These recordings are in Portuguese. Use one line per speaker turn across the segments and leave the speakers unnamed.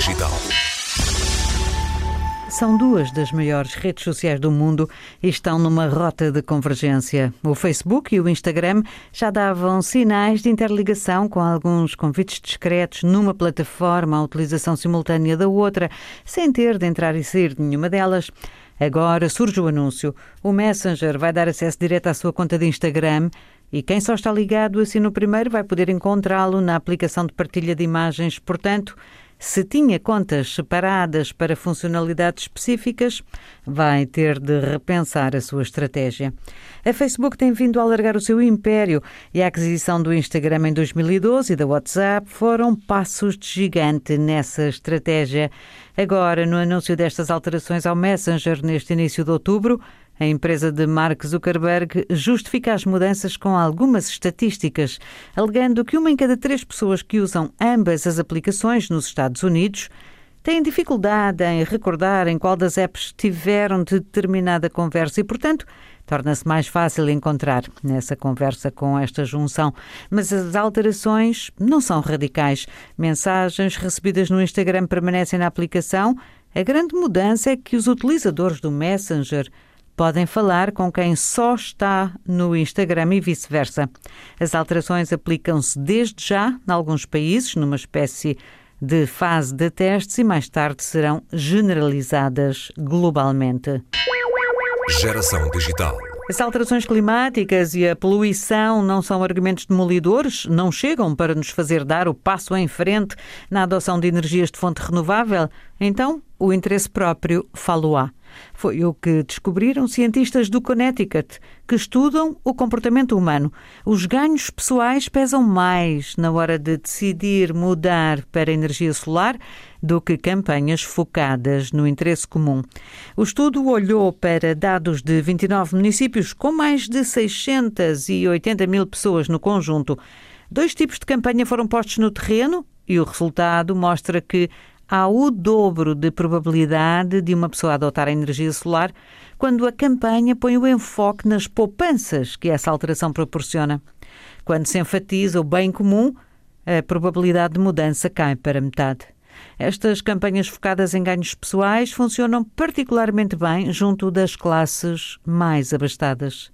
Digital.
São duas das maiores redes sociais do mundo e estão numa rota de convergência. O Facebook e o Instagram já davam sinais de interligação com alguns convites discretos numa plataforma, a utilização simultânea da outra, sem ter de entrar e sair de nenhuma delas. Agora surge o anúncio. O Messenger vai dar acesso direto à sua conta de Instagram e quem só está ligado assim no primeiro vai poder encontrá-lo na aplicação de partilha de imagens. Portanto, se tinha contas separadas para funcionalidades específicas, vai ter de repensar a sua estratégia. A Facebook tem vindo a alargar o seu império e a aquisição do Instagram em 2012 e da WhatsApp foram passos de gigante nessa estratégia. Agora, no anúncio destas alterações ao Messenger neste início de outubro, a empresa de Mark Zuckerberg justifica as mudanças com algumas estatísticas, alegando que uma em cada três pessoas que usam ambas as aplicações nos Estados Unidos têm dificuldade em recordar em qual das apps tiveram determinada conversa e, portanto, torna-se mais fácil encontrar nessa conversa com esta junção. Mas as alterações não são radicais. Mensagens recebidas no Instagram permanecem na aplicação. A grande mudança é que os utilizadores do Messenger podem falar com quem só está no Instagram e vice-versa. As alterações aplicam-se desde já, em alguns países, numa espécie de fase de testes e mais tarde serão generalizadas globalmente.
Geração Digital.
As alterações climáticas e a poluição não são argumentos demolidores, não chegam para nos fazer dar o passo em frente na adoção de energias de fonte renovável. Então, o interesse próprio falo-á. Foi o que descobriram cientistas do Connecticut, que estudam o comportamento humano. Os ganhos pessoais pesam mais na hora de decidir mudar para a energia solar do que campanhas focadas no interesse comum. O estudo olhou para dados de 29 municípios com mais de 680 mil pessoas no conjunto. Dois tipos de campanha foram postos no terreno e o resultado mostra que há o dobro de probabilidade de uma pessoa adotar a energia solar quando a campanha põe o enfoque nas poupanças que essa alteração proporciona. Quando se enfatiza o bem comum, a probabilidade de mudança cai para metade. Estas campanhas focadas em ganhos pessoais funcionam particularmente bem junto das classes mais abastadas.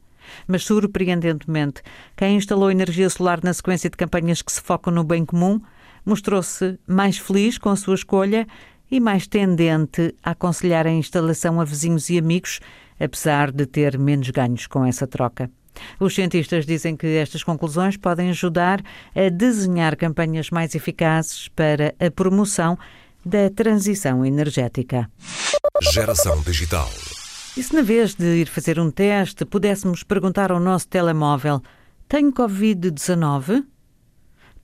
Mas, surpreendentemente, quem instalou energia solar na sequência de campanhas que se focam no bem comum mostrou-se mais feliz com a sua escolha e mais tendente a aconselhar a instalação a vizinhos e amigos, apesar de ter menos ganhos com essa troca. Os cientistas dizem que estas conclusões podem ajudar a desenhar campanhas mais eficazes para a promoção da transição energética.
Geração Digital.
E se na vez de ir fazer um teste pudéssemos perguntar ao nosso telemóvel: Tenho Covid-19?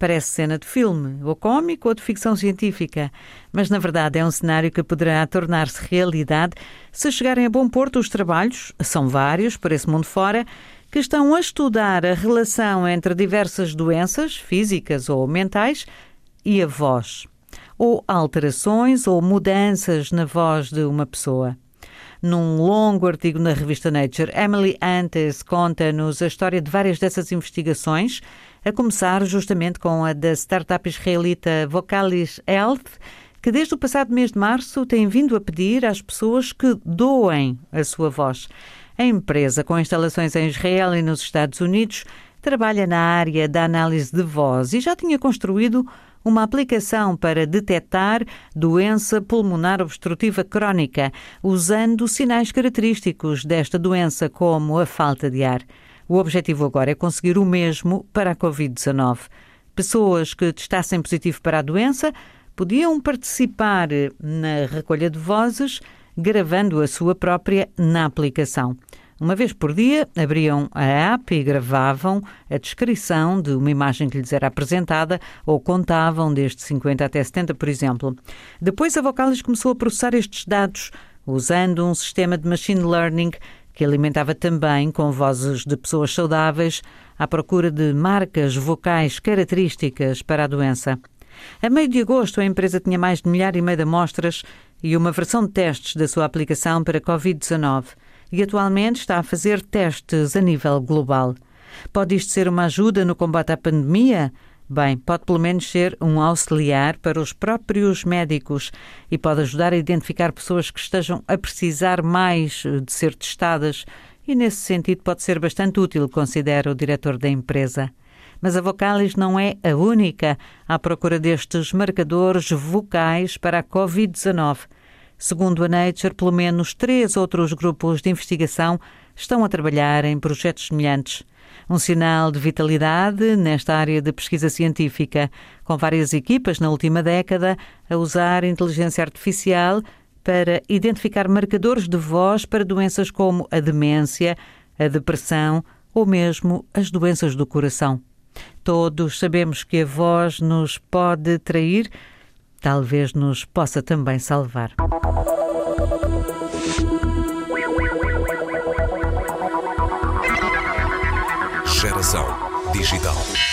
Parece cena de filme, ou cómico ou de ficção científica, mas na verdade é um cenário que poderá tornar-se realidade se chegarem a bom porto os trabalhos, são vários por esse mundo fora, que estão a estudar a relação entre diversas doenças, físicas ou mentais, e a voz, ou alterações ou mudanças na voz de uma pessoa. Num longo artigo na revista Nature, Emily Antes conta-nos a história de várias dessas investigações a começar justamente com a da startup israelita Vocalis Health, que desde o passado mês de março tem vindo a pedir às pessoas que doem a sua voz. A empresa, com instalações em Israel e nos Estados Unidos, trabalha na área da análise de voz e já tinha construído uma aplicação para detectar doença pulmonar obstrutiva crónica, usando sinais característicos desta doença, como a falta de ar. O objetivo agora é conseguir o mesmo para a Covid-19. Pessoas que testassem positivo para a doença podiam participar na recolha de vozes, gravando a sua própria na aplicação. Uma vez por dia, abriam a app e gravavam a descrição de uma imagem que lhes era apresentada ou contavam desde 50 até 70, por exemplo. Depois, a Vocalis começou a processar estes dados usando um sistema de machine learning que alimentava também com vozes de pessoas saudáveis à procura de marcas vocais características para a doença. A meio de agosto, a empresa tinha mais de milhar e meio de amostras e uma versão de testes da sua aplicação para Covid-19 e atualmente está a fazer testes a nível global. Pode isto ser uma ajuda no combate à pandemia? Bem, pode pelo menos ser um auxiliar para os próprios médicos e pode ajudar a identificar pessoas que estejam a precisar mais de ser testadas e, nesse sentido, pode ser bastante útil, considera o diretor da empresa. Mas a Vocalis não é a única à procura destes marcadores vocais para a Covid-19. Segundo a Nature, pelo menos três outros grupos de investigação estão a trabalhar em projetos semelhantes. Um sinal de vitalidade nesta área de pesquisa científica, com várias equipas na última década a usar inteligência artificial para identificar marcadores de voz para doenças como a demência, a depressão ou mesmo as doenças do coração. Todos sabemos que a voz nos pode trair, talvez nos possa também salvar.
Digital.